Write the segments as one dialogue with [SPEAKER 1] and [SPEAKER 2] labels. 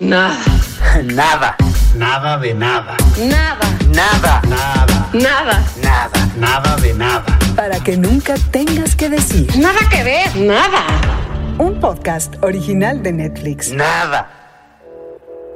[SPEAKER 1] Nada.
[SPEAKER 2] Nada.
[SPEAKER 3] Nada de nada.
[SPEAKER 1] Nada.
[SPEAKER 2] Nada.
[SPEAKER 3] Nada.
[SPEAKER 1] Nada.
[SPEAKER 2] Nada.
[SPEAKER 3] Nada de nada.
[SPEAKER 4] Para que nunca tengas que decir.
[SPEAKER 1] Nada que ver. Nada.
[SPEAKER 4] Un podcast original de Netflix.
[SPEAKER 2] Nada.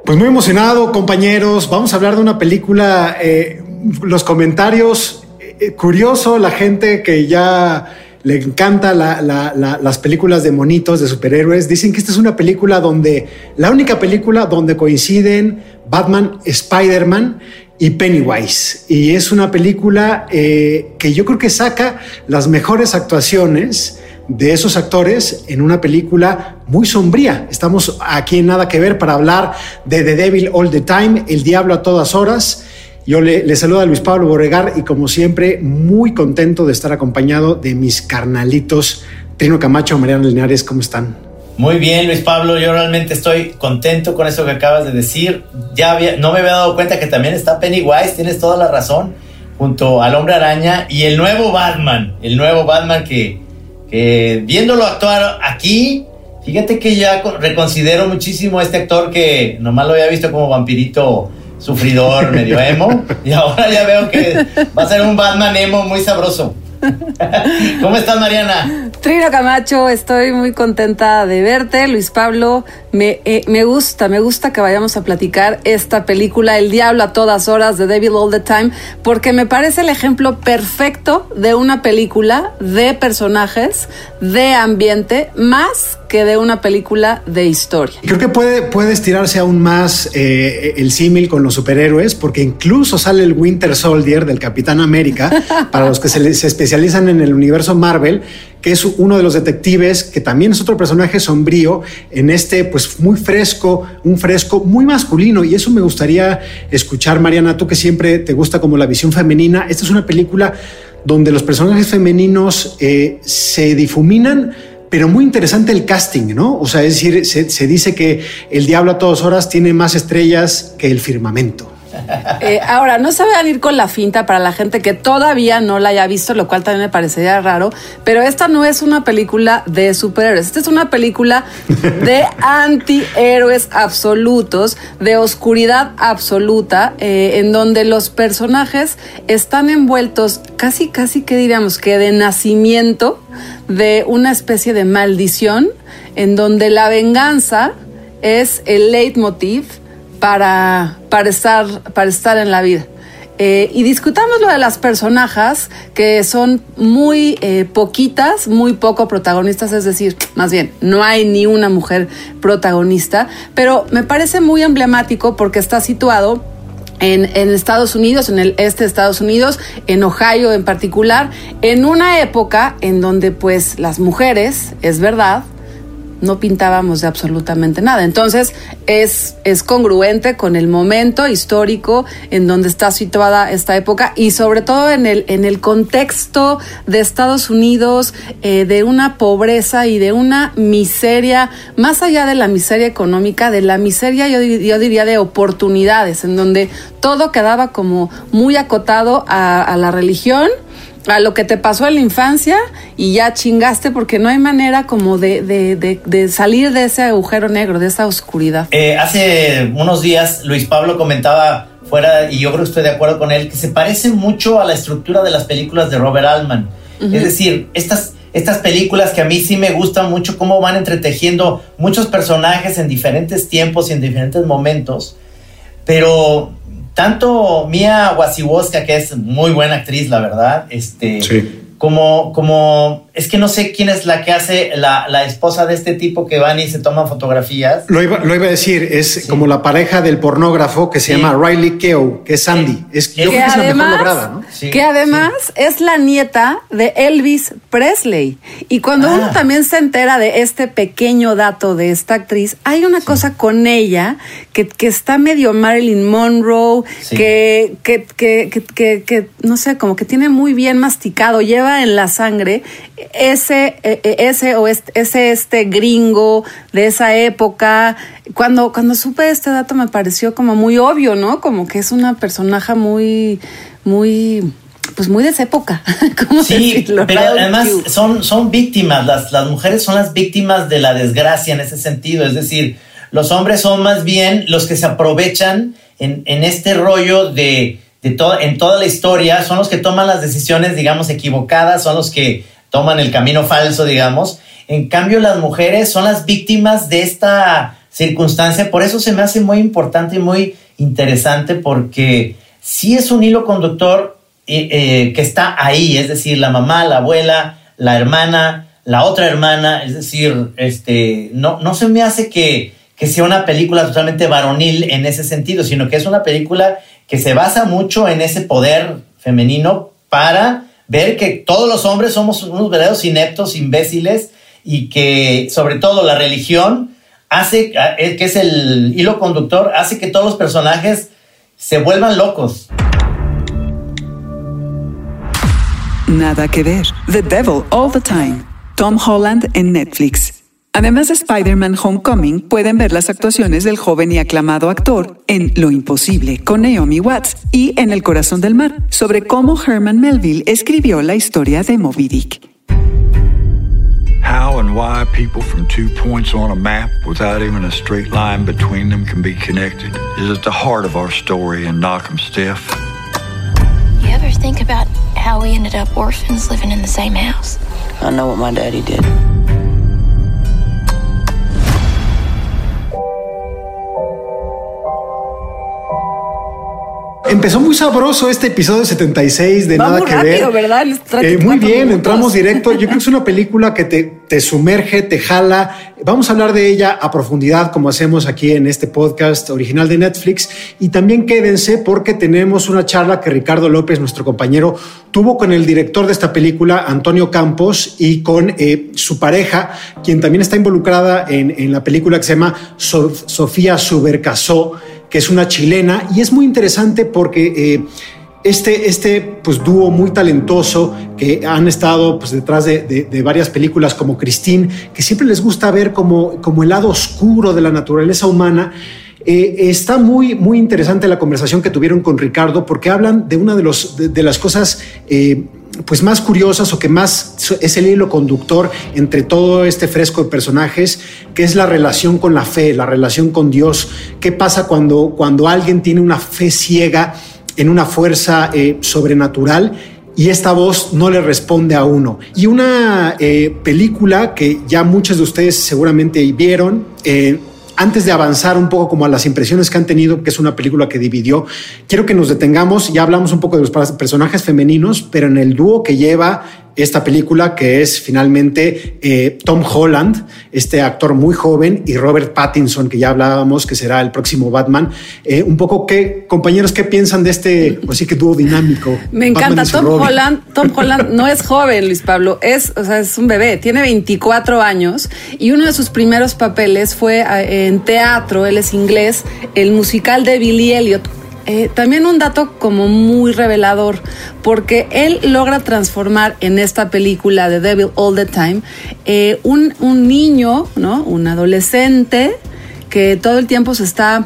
[SPEAKER 5] Pues muy emocionado, compañeros. Vamos a hablar de una película. eh, los comentarios, eh, curioso, la gente que ya le encanta la- la- la- las películas de monitos, de superhéroes, dicen que esta es una película donde, la única película donde coinciden Batman, Spider-Man y Pennywise. Y es una película eh, que yo creo que saca las mejores actuaciones de esos actores en una película muy sombría. Estamos aquí en Nada que Ver para hablar de The Devil All the Time, El Diablo a todas horas. Yo le, saludo a Luis Pablo Borregar y como siempre muy contento de estar acompañado de mis carnalitos Trino Camacho, Mariana Linares, ¿cómo están?
[SPEAKER 6] Muy bien, Luis Pablo, yo realmente estoy contento con eso que acabas de decir. Ya no me había dado cuenta que también está Pennywise, tienes toda la razón, junto al Hombre Araña y el nuevo Batman, el nuevo Batman que, que viéndolo actuar aquí, fíjate que ya con- reconsidero muchísimo a este actor que nomás lo había visto como vampirito sufridor, medio emo, y ahora ya veo que va a ser un Batman emo muy sabroso. ¿Cómo estás, Mariana?
[SPEAKER 7] Trino Camacho, estoy muy contenta de verte. Luis Pablo, me, eh, me gusta, me gusta que vayamos a platicar esta película, El Diablo a todas horas, de Devil All the Time, porque me parece el ejemplo perfecto de una película de personajes, de ambiente, más que de una película de historia.
[SPEAKER 5] Creo que puede, puede estirarse aún más eh, el símil con los superhéroes, porque incluso sale el Winter Soldier del Capitán América, para los que se, le- se especializan en el universo Marvel, que es uno de los detectives, que también es otro personaje sombrío, en este, pues muy fresco, un fresco muy masculino. Y eso me gustaría escuchar, Mariana, tú que siempre te gusta como la visión femenina. Esta es una película donde los personajes femeninos eh, se difuminan pero muy interesante el casting, ¿no? O sea, es decir, se, se dice que el diablo a todas horas tiene más estrellas que el firmamento.
[SPEAKER 7] Eh, ahora, no se vayan a ir con la finta para la gente que todavía no la haya visto, lo cual también me parecería raro, pero esta no es una película de superhéroes, esta es una película de antihéroes absolutos, de oscuridad absoluta, eh, en donde los personajes están envueltos casi, casi, que diríamos que de nacimiento de una especie de maldición, en donde la venganza es el leitmotiv para, para, estar, para estar en la vida. Eh, y discutamos lo de las personajes que son muy eh, poquitas, muy poco protagonistas, es decir, más bien, no hay ni una mujer protagonista, pero me parece muy emblemático porque está situado en, en, Estados Unidos, en el este de Estados Unidos, en Ohio en particular, en una época en donde pues las mujeres, es verdad, no pintábamos de absolutamente nada. Entonces es, es congruente con el momento histórico en donde está situada esta época y sobre todo en el, en el contexto de Estados Unidos, eh, de una pobreza y de una miseria, más allá de la miseria económica, de la miseria yo, yo diría de oportunidades, en donde todo quedaba como muy acotado a, a la religión a lo que te pasó en la infancia y ya chingaste porque no hay manera como de, de, de, de salir de ese agujero negro, de esa oscuridad.
[SPEAKER 6] Eh, hace unos días Luis Pablo comentaba fuera, y yo creo que estoy de acuerdo con él, que se parece mucho a la estructura de las películas de Robert Altman. Uh -huh. Es decir, estas, estas películas que a mí sí me gustan mucho, cómo van entretejiendo muchos personajes en diferentes tiempos y en diferentes momentos, pero tanto Mia Wasikowska, que es muy buena actriz, la verdad, este,
[SPEAKER 5] sí.
[SPEAKER 6] como, como, es que no sé quién es la que hace la, la, esposa de este tipo que van y se toman fotografías.
[SPEAKER 5] Lo iba, lo iba a decir, es sí. como la pareja del pornógrafo que se sí. llama Riley Keough, que es Sandy. Es,
[SPEAKER 7] que, yo creo que es la mejor lograda, ¿no? Sí, que además es la nieta de Elvis Presley. Y cuando ah. uno también se entera de este pequeño dato de esta actriz, hay una cosa con ella que, que está medio Marilyn Monroe, que, que, que, que, no sé, como que tiene muy bien masticado, lleva en la sangre ese, ese o este, ese este gringo de esa época. Cuando, cuando supe este dato me pareció como muy obvio, ¿no? Como que es una personaje muy, muy, pues muy de esa época. ¿Cómo
[SPEAKER 6] sí,
[SPEAKER 7] decirlo?
[SPEAKER 6] pero además son, son víctimas, las, las mujeres son las víctimas de la desgracia en ese sentido, es decir, los hombres son más bien los que se aprovechan en, en este rollo de, de todo, en toda la historia, son los que toman las decisiones, digamos, equivocadas, son los que toman el camino falso, digamos. En cambio, las mujeres son las víctimas de esta circunstancia, por eso se me hace muy importante y muy interesante porque sí es un hilo conductor eh, eh, que está ahí, es decir, la mamá, la abuela, la hermana, la otra hermana, es decir, este, no, no se me hace que, que sea una película totalmente varonil en ese sentido, sino que es una película que se basa mucho en ese poder femenino para ver que todos los hombres somos unos verdaderos ineptos, imbéciles, y que sobre todo la religión hace, que es el hilo conductor, hace que todos los personajes se vuelvan locos.
[SPEAKER 4] Nada que ver. The Devil All the Time. Tom Holland en Netflix. Además de Spider-Man Homecoming, pueden ver las actuaciones del joven y aclamado actor en Lo Imposible con Naomi Watts y en El Corazón del Mar, sobre cómo Herman Melville escribió la historia de Moby Dick.
[SPEAKER 2] How and why people from two points on a map without even a straight line between them can be connected is at the heart of our story in Knock'em Stiff.
[SPEAKER 8] You ever think about how we ended up orphans living in the same house?
[SPEAKER 9] I know what my daddy did.
[SPEAKER 5] Empezó muy sabroso este episodio 76 de
[SPEAKER 7] Va
[SPEAKER 5] Nada
[SPEAKER 7] muy
[SPEAKER 5] que
[SPEAKER 7] rápido,
[SPEAKER 5] ver.
[SPEAKER 7] ¿verdad?
[SPEAKER 5] Eh, muy bien,
[SPEAKER 7] minutos.
[SPEAKER 5] entramos directo. Yo creo que es una película que te, te sumerge, te jala. Vamos a hablar de ella a profundidad, como hacemos aquí en este podcast original de Netflix. Y también quédense porque tenemos una charla que Ricardo López, nuestro compañero, tuvo con el director de esta película, Antonio Campos, y con eh, su pareja, quien también está involucrada en, en la película que se llama So- Sofía Subercasó, que es una chilena. Y es muy interesante porque... eh, este, este pues, dúo muy talentoso que han estado pues, detrás de, varias películas como Christine, que siempre les gusta ver como, como el lado oscuro de la naturaleza humana. Eh, está muy, muy interesante la conversación que tuvieron con Ricardo porque hablan de una de, los, de las cosas eh, pues más curiosas o que más es el hilo conductor entre todo este fresco de personajes, que es la relación con la fe, la relación con Dios. ¿Qué pasa cuando, cuando alguien tiene una fe ciega? en una fuerza eh, sobrenatural y esta voz no le responde a uno. Y una eh, película que ya muchos de ustedes seguramente vieron, eh, antes de avanzar un poco como a las impresiones que han tenido, que es una película que dividió, quiero que nos detengamos, ya hablamos un poco de los personajes femeninos, pero en el dúo que lleva esta película, que es finalmente eh, Tom Holland, este actor muy joven, y Robert Pattinson, que ya hablábamos que será el próximo Batman. Eh, un poco qué, compañeros, ¿qué piensan de este, así que dúo dinámico?
[SPEAKER 7] Me encanta. Tom
[SPEAKER 5] Robin?
[SPEAKER 7] Holland, Tom Holland no es joven, Luis Pablo, es, o sea, es un bebé, tiene 24 años y uno de sus primeros papeles fue eh, en teatro, él es inglés, el musical de Billy Elliot. Eh, también un dato como muy revelador, porque él logra transformar en esta película de Devil All the Time eh, un, un niño, ¿no? Un adolescente que todo el tiempo se está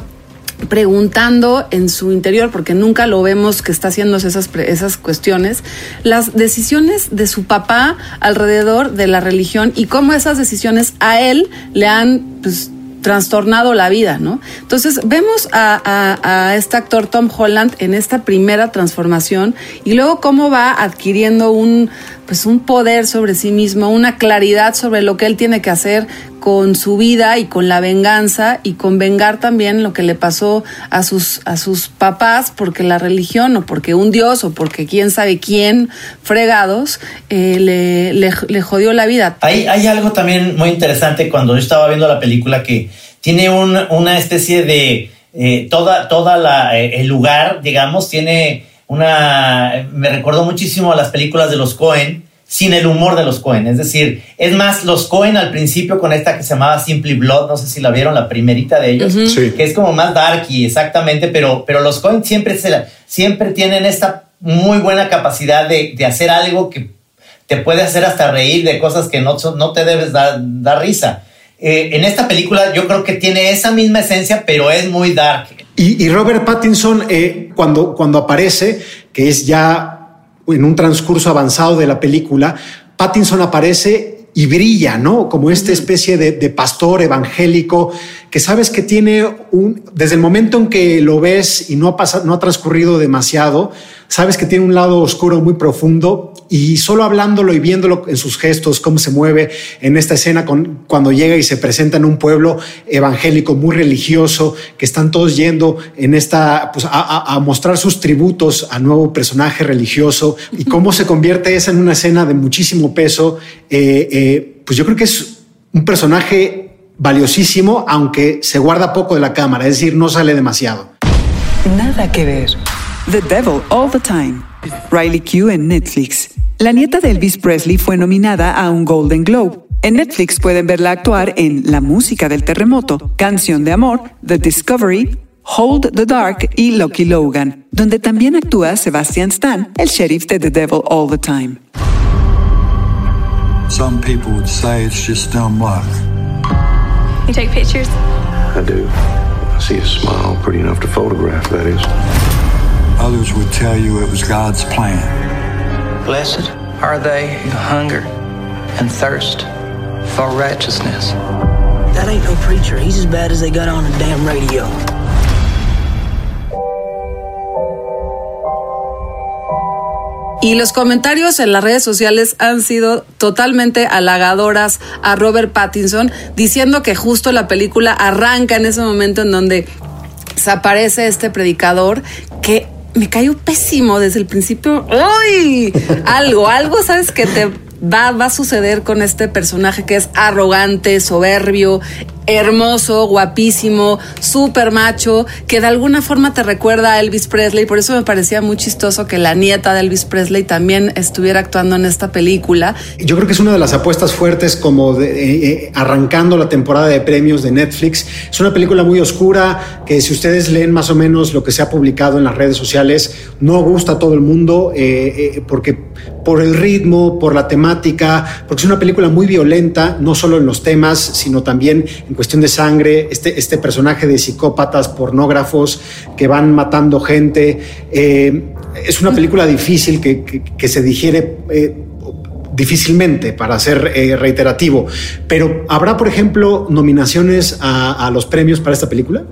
[SPEAKER 7] preguntando en su interior, porque nunca lo vemos que está haciendo esas, esas cuestiones, las decisiones de su papá alrededor de la religión y cómo esas decisiones a él le han pues, trastornado la vida, ¿no? Entonces vemos a, a- este actor Tom Holland en esta primera transformación y luego cómo va adquiriendo un pues un poder sobre sí mismo, una claridad sobre lo que él tiene que hacer con su vida y con la venganza y con vengar también lo que le pasó a sus a sus papás porque la religión o porque un dios o porque quién sabe quién fregados eh, le, le, jodió la vida.
[SPEAKER 6] Hay, hay algo también muy interesante cuando yo estaba viendo la película que tiene un- una especie de eh, toda, toda la, eh, el lugar, digamos, tiene una. Me recordó muchísimo a las películas de los Cohen sin el humor de los Cohen. Es decir, es más, los Cohen al principio con esta que se llamaba Simply Blood, no sé si la vieron, la primerita de ellos,
[SPEAKER 5] Sí.
[SPEAKER 6] que es como más darky, exactamente, pero, pero los Cohen siempre, se la- siempre tienen esta muy buena capacidad de, de hacer algo que te puede hacer hasta reír de cosas que no, no te debes dar, dar risa. Eh, en esta película yo creo que tiene esa misma esencia, pero es muy dark.
[SPEAKER 5] Y, y Robert Pattinson, eh, cuando, cuando aparece, que es ya en un transcurso avanzado de la película, Pattinson aparece y brilla, ¿no? Como esta especie de, de, pastor evangélico que sabes que tiene un, desde el momento en que lo ves y no ha pasado, no ha transcurrido demasiado, sabes que tiene un lado oscuro muy profundo y solo hablándolo y viéndolo en sus gestos, cómo se mueve en esta escena con, cuando llega y se presenta en un pueblo evangélico muy religioso, que están todos yendo en esta, pues a, mostrar sus tributos a nuevo personaje religioso y cómo se convierte esa en una escena de muchísimo peso. Eh, eh, pues yo creo que es un personaje valiosísimo, aunque se guarda poco de la cámara, es decir, no sale demasiado.
[SPEAKER 4] Nada que ver. The Devil All the Time. Riley Q en Netflix. La nieta de Elvis Presley fue nominada a un Golden Globe. En Netflix pueden verla actuar en La música del terremoto, Canción de amor, The Discovery, Hold the Dark y Lucky Logan, donde también actúa Sebastian Stan, el sheriff de The Devil All the Time.
[SPEAKER 2] Some people would say it's just dumb luck.
[SPEAKER 10] You take pictures?
[SPEAKER 11] I do. I see a smile pretty enough to photograph, that is.
[SPEAKER 2] Others would tell you it was God's plan.
[SPEAKER 12] Blessed are they who hunger and thirst for righteousness.
[SPEAKER 13] That ain't no preacher. He's as bad as they got on the damn radio.
[SPEAKER 7] Y los comentarios en las redes sociales han sido totalmente halagadoras a Robert Pattinson, diciendo que justo la película arranca en ese momento en donde desaparece este predicador que me cayó pésimo desde el principio. ¡Uy! Algo, algo, ¿sabes? Que te va, a suceder con este personaje que es arrogante, soberbio, hermoso, guapísimo, súper macho, que de alguna forma te recuerda a Elvis Presley. Por eso me parecía muy chistoso que la nieta de Elvis Presley también estuviera actuando en esta película.
[SPEAKER 5] Yo creo que es una de las apuestas fuertes como eh, eh, arrancando la temporada de premios de Netflix. Es una película muy oscura que si ustedes leen más o menos lo que se ha publicado en las redes sociales, no gusta a todo el mundo eh, porque por el ritmo, por la temática, porque es una película muy violenta, no solo en los temas, sino también en cuestión de sangre, este, este personaje de psicópatas, pornógrafos que van matando gente. Eh, es una película difícil que, que, que se digiere. Eh, difícilmente para ser eh, reiterativo, pero ¿habrá, por ejemplo, nominaciones a, a, los premios para esta película?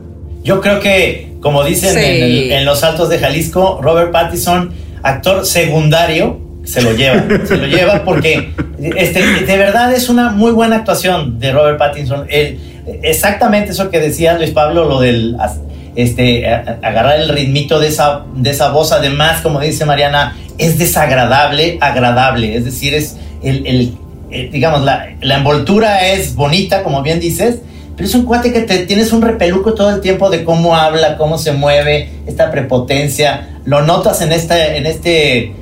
[SPEAKER 6] Yo creo que, como dicen sí. en, el, en Los Altos de Jalisco, Robert Pattinson, actor secundario, se lo lleva, se lo lleva porque este, de verdad es una muy buena actuación de Robert Pattinson. Exactamente eso que decía Luis Pablo, lo del este, agarrar el ritmito de esa, de esa voz, además, como dice Mariana, es desagradable, agradable, es decir, es el, el, digamos, la, la, envoltura es bonita, como bien dices, pero es un cuate que te tienes un repeluco todo el tiempo de cómo habla, cómo se mueve, esta prepotencia, lo notas en, esta, en este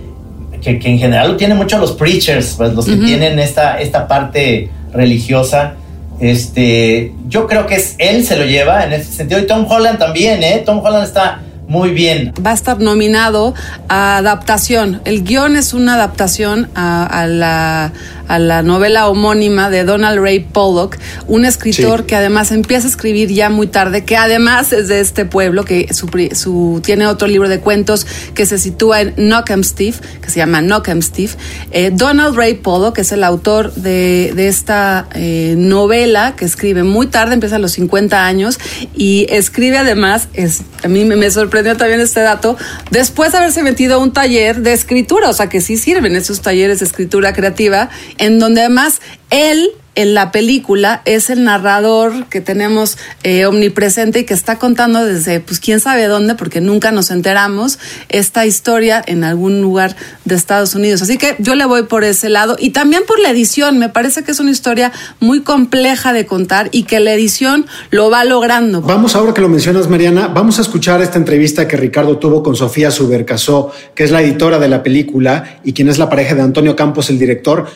[SPEAKER 6] que, que, en general lo tienen mucho los preachers, pues los que uh -huh. tienen esta, esta parte religiosa. Este, yo creo que es él se lo lleva en ese sentido. Y Tom Holland también, ¿eh? Tom Holland está muy bien.
[SPEAKER 7] Va a estar nominado a adaptación. El guion es una adaptación a, a, la, a la, novela homónima de Donald Ray Pollock, un escritor sí. que además empieza a escribir ya muy tarde, que además es de este pueblo, que su, su, tiene otro libro de cuentos que se sitúa en Knockemstiff, que se llama Knockemstiff. Eh, Donald Ray Pollock es el autor de, de esta eh, novela que escribe muy tarde, empieza a los 50 años y escribe además, es, a mí me, me sorprende sorprendió también este dato, después de haberse metido a un taller de escritura, o sea que sí sirven esos talleres de escritura creativa, en donde además él en la película es el narrador que tenemos eh, omnipresente y que está contando desde, pues quién sabe dónde, porque nunca nos enteramos, esta historia en algún lugar de Estados Unidos. Así que yo le voy por ese lado y también por la edición. Me parece que es una historia muy compleja de contar y que la edición lo va logrando.
[SPEAKER 5] Vamos ahora que lo mencionas, Mariana, vamos a escuchar esta entrevista que Ricardo tuvo con Sofía Subercasó, que es la editora de la película y quien es la pareja de Antonio Campos, el director.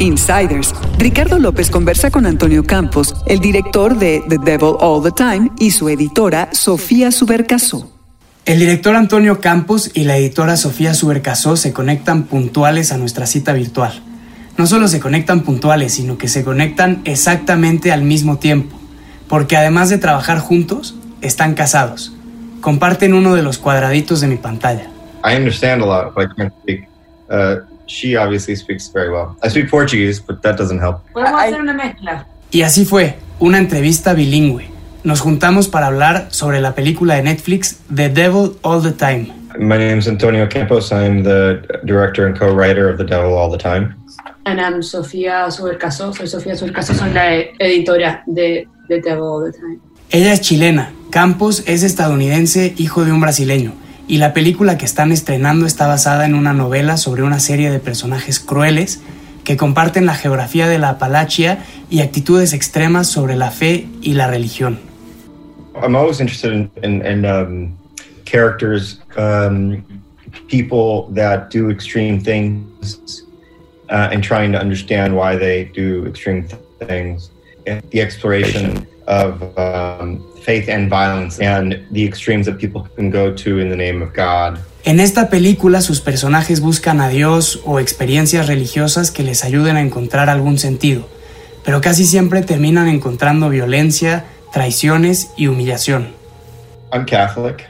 [SPEAKER 4] Insiders. Ricardo López conversa con Antonio Campos, el director de The Devil All the Time, y su editora Sofía Subercasó.
[SPEAKER 14] El director Antonio Campos y la editora Sofía Subercasó se conectan puntuales a nuestra cita virtual. No solo se conectan puntuales, sino que se conectan exactamente al mismo tiempo, porque además de trabajar juntos, están casados. Comparten uno de los cuadraditos de mi pantalla.
[SPEAKER 11] I understand a lot, but I can't speak. Uh,
[SPEAKER 15] she obviously speaks very well. I speak Portuguese, but that doesn't help.
[SPEAKER 7] Podemos hacer una mezcla.
[SPEAKER 14] Y así fue, una entrevista bilingüe. Nos juntamos para hablar sobre la película de Netflix The Devil All the Time.
[SPEAKER 15] My name is Antonio Campos. I'm the director and co-writer of The Devil All the Time.
[SPEAKER 16] And I'm Sofía Subercaso. Soy Sofía Subercaso, soy la editora de The Devil All the Time.
[SPEAKER 14] Ella es chilena, Campos es estadounidense, hijo de un brasileño, y la película que están estrenando está basada en una novela sobre una serie de personajes crueles que comparten la geografía de la Apalachia y actitudes extremas sobre la fe y la religión.
[SPEAKER 15] I'm always interested in, in, in um, characters, um, people that do extreme things, uh, and trying to understand why they do extreme th- things. The exploration of um, faith and violence and the extremes that people can go to in the name of God.
[SPEAKER 14] En esta película sus personajes buscan a Dios o experiencias religiosas que les ayuden a encontrar algún sentido, pero casi siempre terminan encontrando violencia, traiciones y humillación.
[SPEAKER 15] I'm Catholic.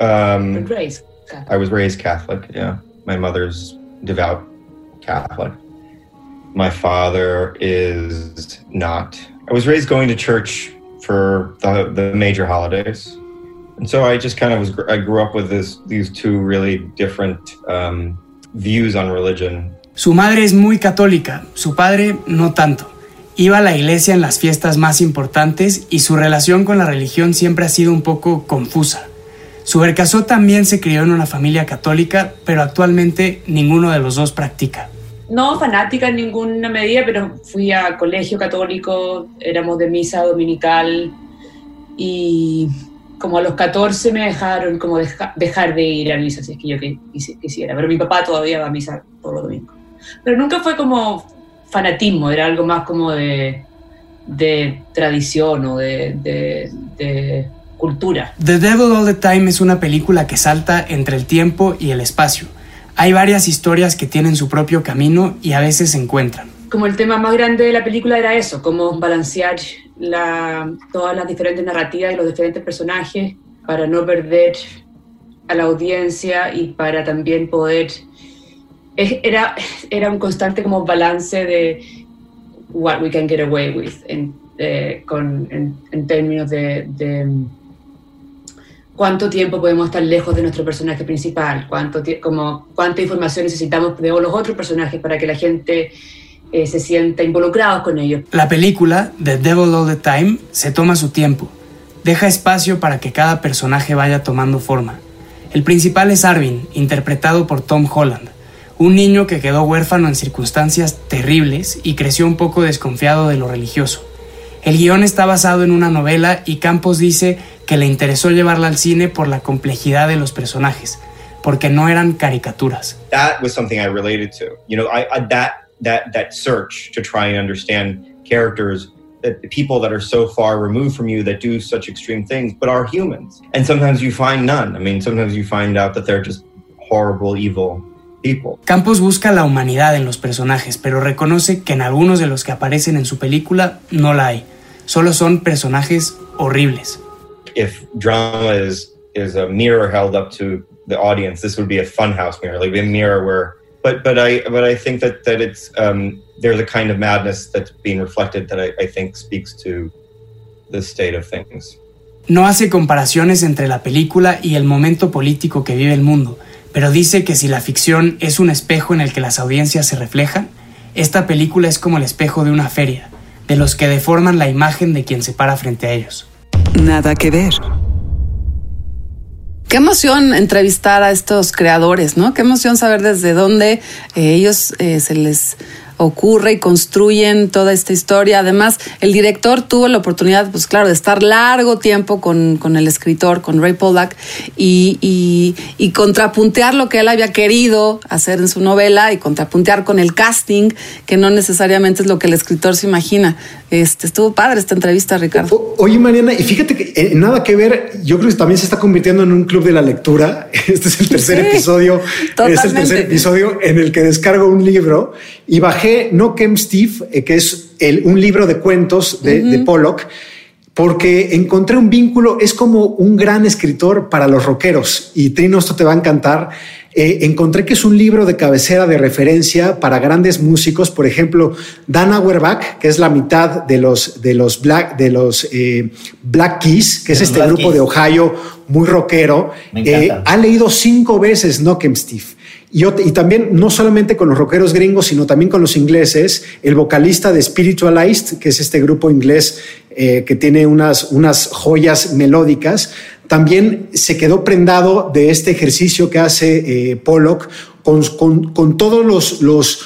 [SPEAKER 15] Um,
[SPEAKER 16] Raised.
[SPEAKER 15] I was raised Catholic, yeah. My mother's devout Catholic. My father is not. I was raised going to church for the, the major holidays. And so I just kind of was, I grew up with this, these two really different um, views on religion.
[SPEAKER 14] Su madre es muy católica, su padre no tanto. Iba a la iglesia en las fiestas más importantes y su relación con la religión siempre ha sido un poco confusa. Su Bercasó también se crió en una familia católica, pero actualmente ninguno de los dos practica.
[SPEAKER 16] No fanática en ninguna medida, pero fui a colegio católico, éramos de misa dominical y como a los 14 me dejaron como deja- dejar de ir a misa si es que yo quisiera, pero mi papá todavía va a misa todos los domingos. Pero nunca fue como fanatismo, era algo más como de, de tradición o de, de- de cultura.
[SPEAKER 14] The Devil All the Time es una película que salta entre el tiempo y el espacio. Hay varias historias que tienen su propio camino y a veces se encuentran.
[SPEAKER 16] como el tema más grande de la película era eso, cómo balancear la- todas las diferentes narrativas y los diferentes personajes para no perder a la audiencia y para también poder... Era, era un constante como balance de what we can get away with en, eh, con, en, en términos de, de cuánto tiempo podemos estar lejos de nuestro personaje principal, cuánto, como, cuánta información necesitamos de los otros personajes para que la gente eh, se sienta involucrados con ellos.
[SPEAKER 14] La película, The Devil All the Time, se toma su tiempo. Deja espacio para que cada personaje vaya tomando forma. El principal es Arvin, interpretado por Tom Holland, un niño que quedó huérfano en circunstancias terribles y creció un poco desconfiado de lo religioso. El guion está basado en una novela y Campos dice que le interesó llevarla al cine por la complejidad de los personajes, porque no eran caricaturas.
[SPEAKER 15] That was something I related to. You know, I, I that that that search to try and understand characters that the people that are so far removed from you that do such extreme things but are humans. And sometimes you find none. I mean, sometimes you find out that they're just horrible, evil people.
[SPEAKER 14] Campos busca la humanidad en los personajes, pero reconoce que en algunos de los que aparecen en su película no la hay. Solo son personajes horribles.
[SPEAKER 15] If drama is is a mirror held up to the audience, this would be a funhouse mirror, like a mirror where. But but I but I think that that it's um, there's a kind of madness that's being reflected that I, I think speaks to the state of things.
[SPEAKER 14] No hace comparaciones entre la película y el momento político que vive el mundo, pero dice que si la ficción es un espejo en el que las audiencias se reflejan, esta película es como el espejo de una feria, de los que deforman la imagen de quien se para frente a ellos.
[SPEAKER 4] Nada que ver.
[SPEAKER 7] Qué emoción entrevistar a estos creadores, ¿no? Qué emoción saber desde dónde eh, ellos eh, se les ocurre y construyen toda esta historia. Además, el director tuvo la oportunidad, pues claro, de estar largo tiempo con, con el escritor, con Ray Pollack, y, y, y contrapuntear lo que él había querido hacer en su novela y contrapuntear con el casting, que no necesariamente es lo que el escritor se imagina. Este, estuvo padre esta entrevista, Ricardo.
[SPEAKER 5] Oye, Mariana, y fíjate que eh, nada que ver, yo creo que también se está convirtiendo en un club de la lectura. Este es el tercer
[SPEAKER 7] Sí,
[SPEAKER 5] episodio. Es el
[SPEAKER 7] totalmente.
[SPEAKER 5] tercer episodio en el que descargo un libro y bajé No Kem Steve, eh, que es el, un libro de cuentos de, de Pollock, porque encontré un vínculo. Es como un gran escritor para los rockeros y Trino, esto te va a encantar. eh, encontré que es un libro de cabecera de referencia para grandes músicos. Por ejemplo, Dan Auerbach, que es la mitad de los, de los Black, de los, eh, Black Keys, que es este
[SPEAKER 6] Black
[SPEAKER 5] grupo
[SPEAKER 6] Keys.
[SPEAKER 5] de Ohio muy rockero.
[SPEAKER 6] Me encanta.
[SPEAKER 5] Eh, ha leído cinco veces Knockem Steve. Y, también, no solamente con los rockeros gringos, sino también con los ingleses, el vocalista de Spiritualized, que es este grupo inglés eh, que tiene unas, unas joyas melódicas, también se quedó prendado de este ejercicio que hace eh, Pollock con, con- con todos los, los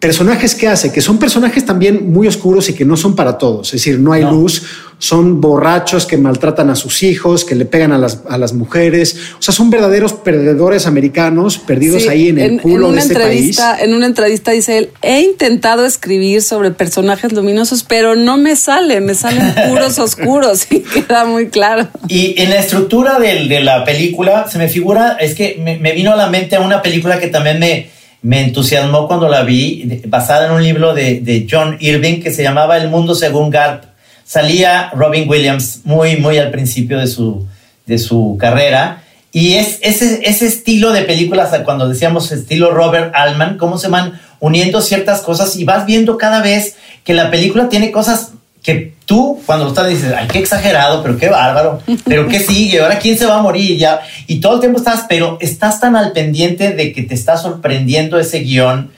[SPEAKER 5] personajes que hace, que son personajes también muy oscuros y que no son para todos. Es decir, no hay luz, son borrachos que maltratan a sus hijos, que le pegan a las, a las mujeres. O sea, son verdaderos perdedores americanos perdidos
[SPEAKER 7] Sí,
[SPEAKER 5] ahí en el culo de
[SPEAKER 7] una
[SPEAKER 5] este país.
[SPEAKER 7] entrevista, En una entrevista dice él, he intentado escribir sobre personajes luminosos, pero no me sale, me salen puros oscuros y queda muy claro.
[SPEAKER 6] Y en la estructura del- de la película se me figura, es que me, me vino a la mente una película que también me, me entusiasmó cuando la vi, basada en un libro de, de John Irving que se llamaba El Mundo según Garp. Salía Robin Williams muy, muy al principio de su, de su carrera. Y es ese, ese estilo de películas, cuando decíamos estilo Robert Altman, cómo se van uniendo ciertas cosas y vas viendo cada vez que la película tiene cosas que tú cuando lo estás dices, ay, qué exagerado, pero qué bárbaro, pero qué sigue, ahora quién se va a morir ya. Y todo el tiempo estás, pero estás tan al pendiente de que te está sorprendiendo ese guion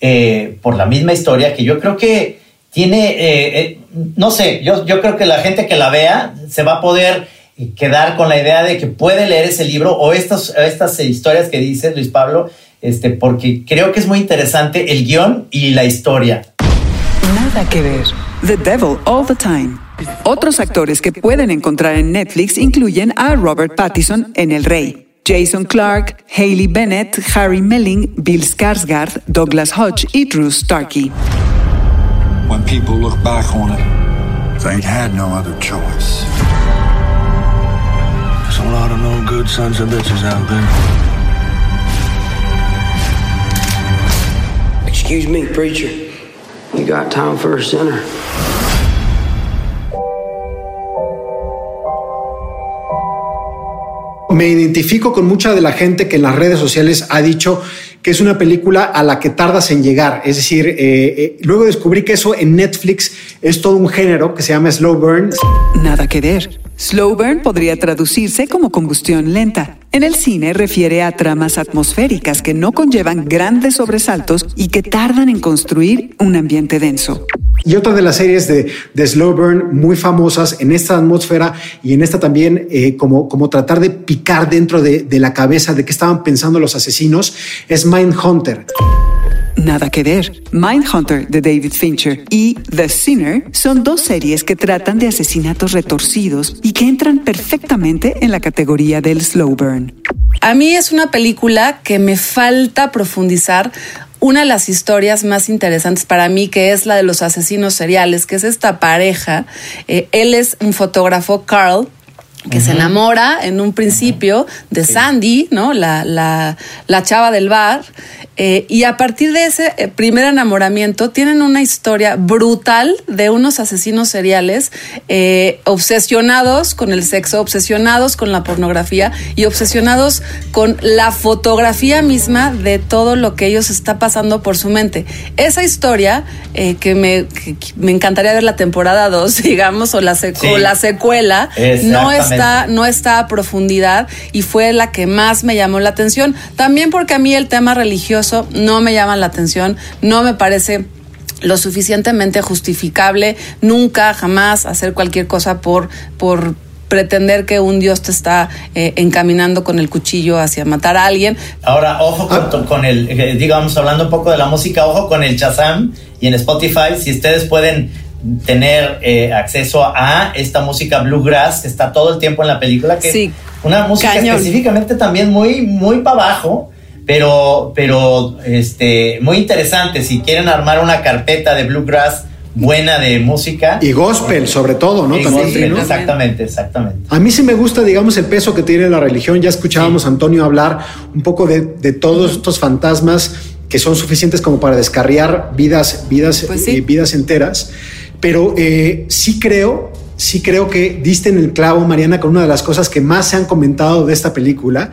[SPEAKER 6] eh, por la misma historia que yo creo que tiene, eh, eh, no sé, yo, yo creo que la gente que la vea se va a poder quedar con la idea de que puede leer ese libro o estas, estas historias que dice Luis Pablo, este, porque creo que es muy interesante el guion y la historia.
[SPEAKER 4] Nada que ver. The Devil All the Time. Otros actores que pueden encontrar en Netflix incluyen a Robert Pattinson en El Rey, Jason Clark, Hailey Bennett, Harry Melling, Bill Skarsgård, Douglas Hodge y Drew Starkey.
[SPEAKER 2] When people look back on it, they had no other choice.
[SPEAKER 11] There's a lot of no good sons of bitches out there.
[SPEAKER 13] Excuse me, preacher. You got time for a sinner?
[SPEAKER 5] Me identifico con mucha de la gente que en las redes sociales ha dicho que es una película a la que tardas en llegar. Es decir, eh, eh, luego descubrí que eso en Netflix es todo un género que se llama slow burn.
[SPEAKER 4] Nada que ver. Slow burn podría traducirse como combustión lenta. En el cine refiere a tramas atmosféricas que no conllevan grandes sobresaltos y que tardan en construir un ambiente denso.
[SPEAKER 5] Y otra de las series de, de slow burn muy famosas en esta atmósfera y en esta también eh, como, como tratar de picar dentro de, la cabeza de qué estaban pensando los asesinos es Mindhunter.
[SPEAKER 4] Nada que ver. Mindhunter de David Fincher y The Sinner son dos series que tratan de asesinatos retorcidos y que entran perfectamente en la categoría del slow burn.
[SPEAKER 7] A mí es una película que me falta profundizar. Una de las historias más interesantes para mí, que es la de los asesinos seriales, que es esta pareja. Eh, él es un fotógrafo, Carl, que se enamora en un principio de Sandy, ¿no? La, la, la chava del bar. eh, y a partir de ese eh, primer enamoramiento tienen una historia brutal de unos asesinos seriales eh, obsesionados con el sexo, obsesionados con la pornografía y obsesionados con la fotografía misma de todo lo que ellos está pasando por su mente. Esa historia eh, que, me, que- me encantaría ver la temporada 2, digamos, o la, sec-
[SPEAKER 6] Sí.
[SPEAKER 7] o la secuela, no
[SPEAKER 6] Exactamente.
[SPEAKER 7] Está, no está a profundidad y fue la que más me llamó la atención. También porque a mí el tema religioso no me llama la atención, no me parece lo suficientemente justificable nunca jamás hacer cualquier cosa por por pretender que un dios te está eh, encaminando con el cuchillo hacia matar a alguien.
[SPEAKER 6] Ahora, ojo con, con el, eh, digamos, hablando un poco de la música, ojo con el Shazam y en Spotify, si ustedes pueden tener eh, acceso a esta música bluegrass que está todo el tiempo en la película, que
[SPEAKER 7] Sí,
[SPEAKER 6] es una música
[SPEAKER 7] cañón.
[SPEAKER 6] específicamente también muy, muy para abajo, pero, pero este, muy interesante. Si quieren armar una carpeta de bluegrass buena de música.
[SPEAKER 5] Y gospel, sobre todo, ¿no?
[SPEAKER 6] Y
[SPEAKER 5] También,
[SPEAKER 6] gospel,
[SPEAKER 5] ¿no?
[SPEAKER 6] Exactamente, exactamente.
[SPEAKER 5] A mí sí me gusta, digamos, el peso que tiene la religión. Ya escuchábamos a Antonio hablar un poco de, de todos estos fantasmas que son suficientes como para descarriar vidas, vidas,
[SPEAKER 7] Pues sí.
[SPEAKER 5] eh, vidas enteras. Pero eh, sí creo, sí creo que diste en el clavo, Mariana, con una de las cosas que más se han comentado de esta película,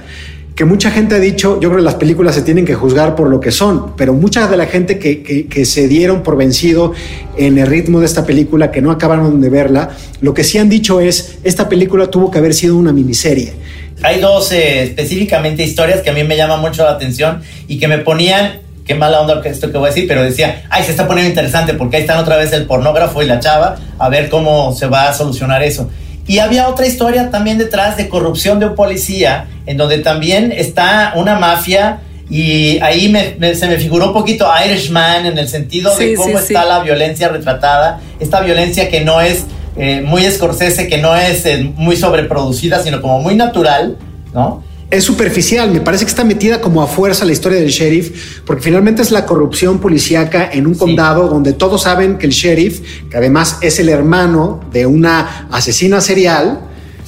[SPEAKER 5] que mucha gente ha dicho, yo creo que las películas se tienen que juzgar por lo que son, pero mucha de la gente que, que, se dieron por vencido en el ritmo de esta película, que no acabaron de verla, lo que sí han dicho es, esta película tuvo que haber sido una miniserie.
[SPEAKER 6] Hay dos eh, específicamente historias que a mí me llaman mucho la atención y que me ponían, qué mala onda esto que voy a decir, pero decía, ay, se está poniendo interesante porque ahí están otra vez el pornógrafo y la chava, a ver cómo se va a solucionar eso. Y había otra historia también detrás de corrupción de un policía, en donde también está una mafia y ahí me, me, se me figuró un poquito Irishman en el sentido de
[SPEAKER 7] Sí,
[SPEAKER 6] cómo
[SPEAKER 7] sí,
[SPEAKER 6] está
[SPEAKER 7] sí.
[SPEAKER 6] la violencia retratada, esta violencia que no es eh, muy Scorsese, que no es eh, muy sobreproducida, sino como muy natural, ¿no?
[SPEAKER 5] Es superficial, me parece que está metida como a fuerza la historia del sheriff, porque finalmente es la corrupción policíaca en un condado donde todos saben que el sheriff, que además es el hermano de una asesina serial,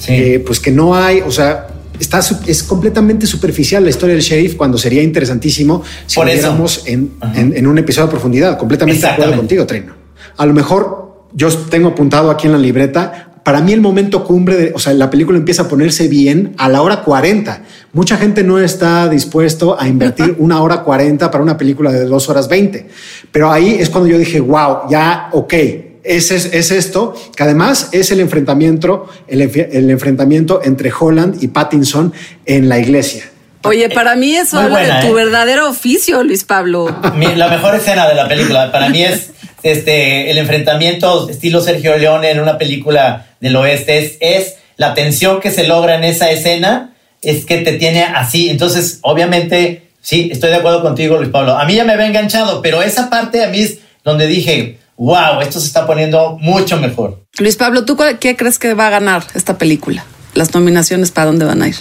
[SPEAKER 5] eh, pues que no hay, o sea, está, es completamente superficial la historia del sheriff cuando sería interesantísimo si
[SPEAKER 6] Por
[SPEAKER 5] lo viéramos en, en- en un episodio a profundidad. Completamente de acuerdo contigo, Trino. A lo mejor yo tengo apuntado aquí en la libreta. Para mí el momento cumbre, de, o sea, la película empieza a ponerse bien a la hora 40. Mucha gente no está dispuesto a invertir una hora 40 para una película de dos horas 20. Pero ahí es cuando yo dije, wow, ya, ok, es, es, es esto, que además es el enfrentamiento, el, enf- el enfrentamiento entre Holland y Pattinson en la iglesia.
[SPEAKER 7] Oye, para mí eso
[SPEAKER 6] Muy
[SPEAKER 7] habla
[SPEAKER 6] buena,
[SPEAKER 7] de tu
[SPEAKER 6] ¿eh?
[SPEAKER 7] verdadero oficio, Luis Pablo.
[SPEAKER 6] Mi- la mejor escena de la película para mí es este el enfrentamiento estilo Sergio Leone en una película del oeste es, es la tensión que se logra en esa escena es que te tiene así entonces obviamente sí estoy de acuerdo contigo Luis Pablo a mí ya me había enganchado pero esa parte a mí es donde dije wow esto se está poniendo mucho mejor
[SPEAKER 7] Luis Pablo, ¿tú cuál- qué crees que va a ganar esta película? Las nominaciones para dónde van a ir.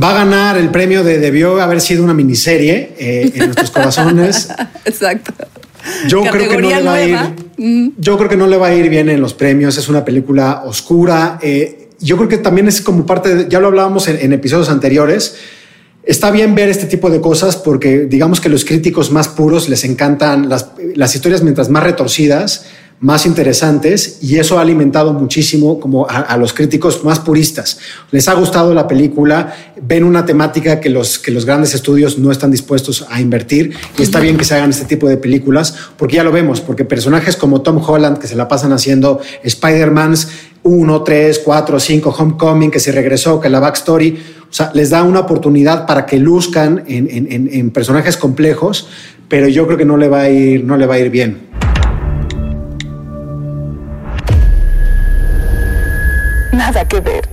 [SPEAKER 5] Va a ganar el premio de debió haber sido una miniserie eh, en nuestros corazones.
[SPEAKER 7] Exacto.
[SPEAKER 5] Yo creo que no le va a ir.
[SPEAKER 7] Mm.
[SPEAKER 5] Yo creo que no le va a ir bien en los premios. Es una película oscura. Eh, yo creo que también es como parte de, ya lo hablábamos en, en episodios anteriores. Está bien ver este tipo de cosas porque digamos que los críticos más puros les encantan las, las historias mientras más retorcidas, más interesantes y eso ha alimentado muchísimo como a, a los críticos más puristas. Les ha gustado la película, ven una temática que los, que los grandes estudios no están dispuestos a invertir y está bien que se hagan este tipo de películas porque ya lo vemos, porque personajes como Tom Holland que se la pasan haciendo Spider-Mans 1, 3, 4, 5, Homecoming, que se regresó, que la backstory, o sea, les da una oportunidad para que luzcan en, en- en- en personajes complejos, pero yo creo que no le va a ir, no le va a ir bien.
[SPEAKER 4] Nada que ver.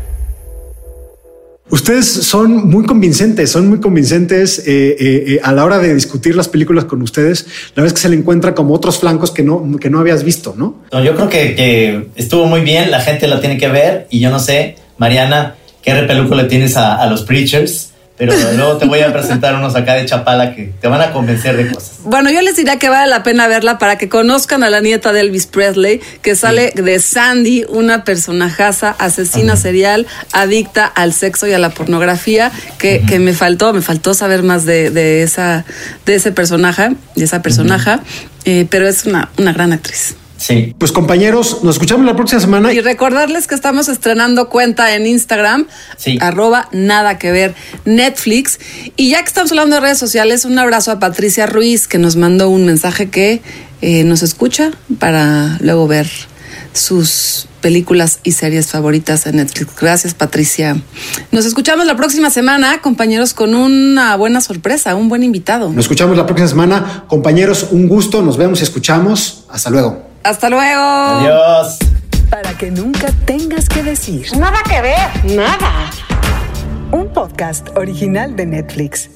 [SPEAKER 5] Ustedes son muy convincentes, son muy convincentes eh, eh, eh, a la hora de discutir las películas con ustedes. La verdad es que se le encuentra como otros flancos que no, que no habías visto, ¿no?
[SPEAKER 6] No, yo creo que, que estuvo muy bien, la gente la tiene que ver y yo no sé, Mariana, qué repeluco le tienes a, a los preachers, pero luego te voy a presentar unos acá de Chapala que te van a convencer de cosas.
[SPEAKER 7] Bueno, yo les diría que vale la pena verla para que conozcan a la nieta de Elvis Presley, que sale de Sandy, una personajaza, asesina serial, adicta al sexo y a la pornografía, que, que me faltó, me faltó saber más de, de esa, de ese personaje, de esa personaja, eh, pero es una, una gran actriz.
[SPEAKER 6] Sí.
[SPEAKER 5] Pues compañeros, nos escuchamos la próxima semana.
[SPEAKER 7] Y recordarles que estamos estrenando cuenta en Instagram,
[SPEAKER 6] Sí.
[SPEAKER 7] arroba nada que ver Netflix. Y ya que estamos hablando de redes sociales, un abrazo a Patricia Ruiz, que nos mandó un mensaje que eh, nos escucha para luego ver sus películas y series favoritas en Netflix. Gracias, Patricia. Nos escuchamos la próxima semana, compañeros, con una buena sorpresa, un buen invitado.
[SPEAKER 5] Nos escuchamos la próxima semana. Compañeros, un gusto. Nos vemos y escuchamos. Hasta luego.
[SPEAKER 7] Hasta luego.
[SPEAKER 6] Adiós.
[SPEAKER 4] Para que nunca tengas que decir.
[SPEAKER 1] Nada que ver. Nada.
[SPEAKER 4] Un podcast original de Netflix.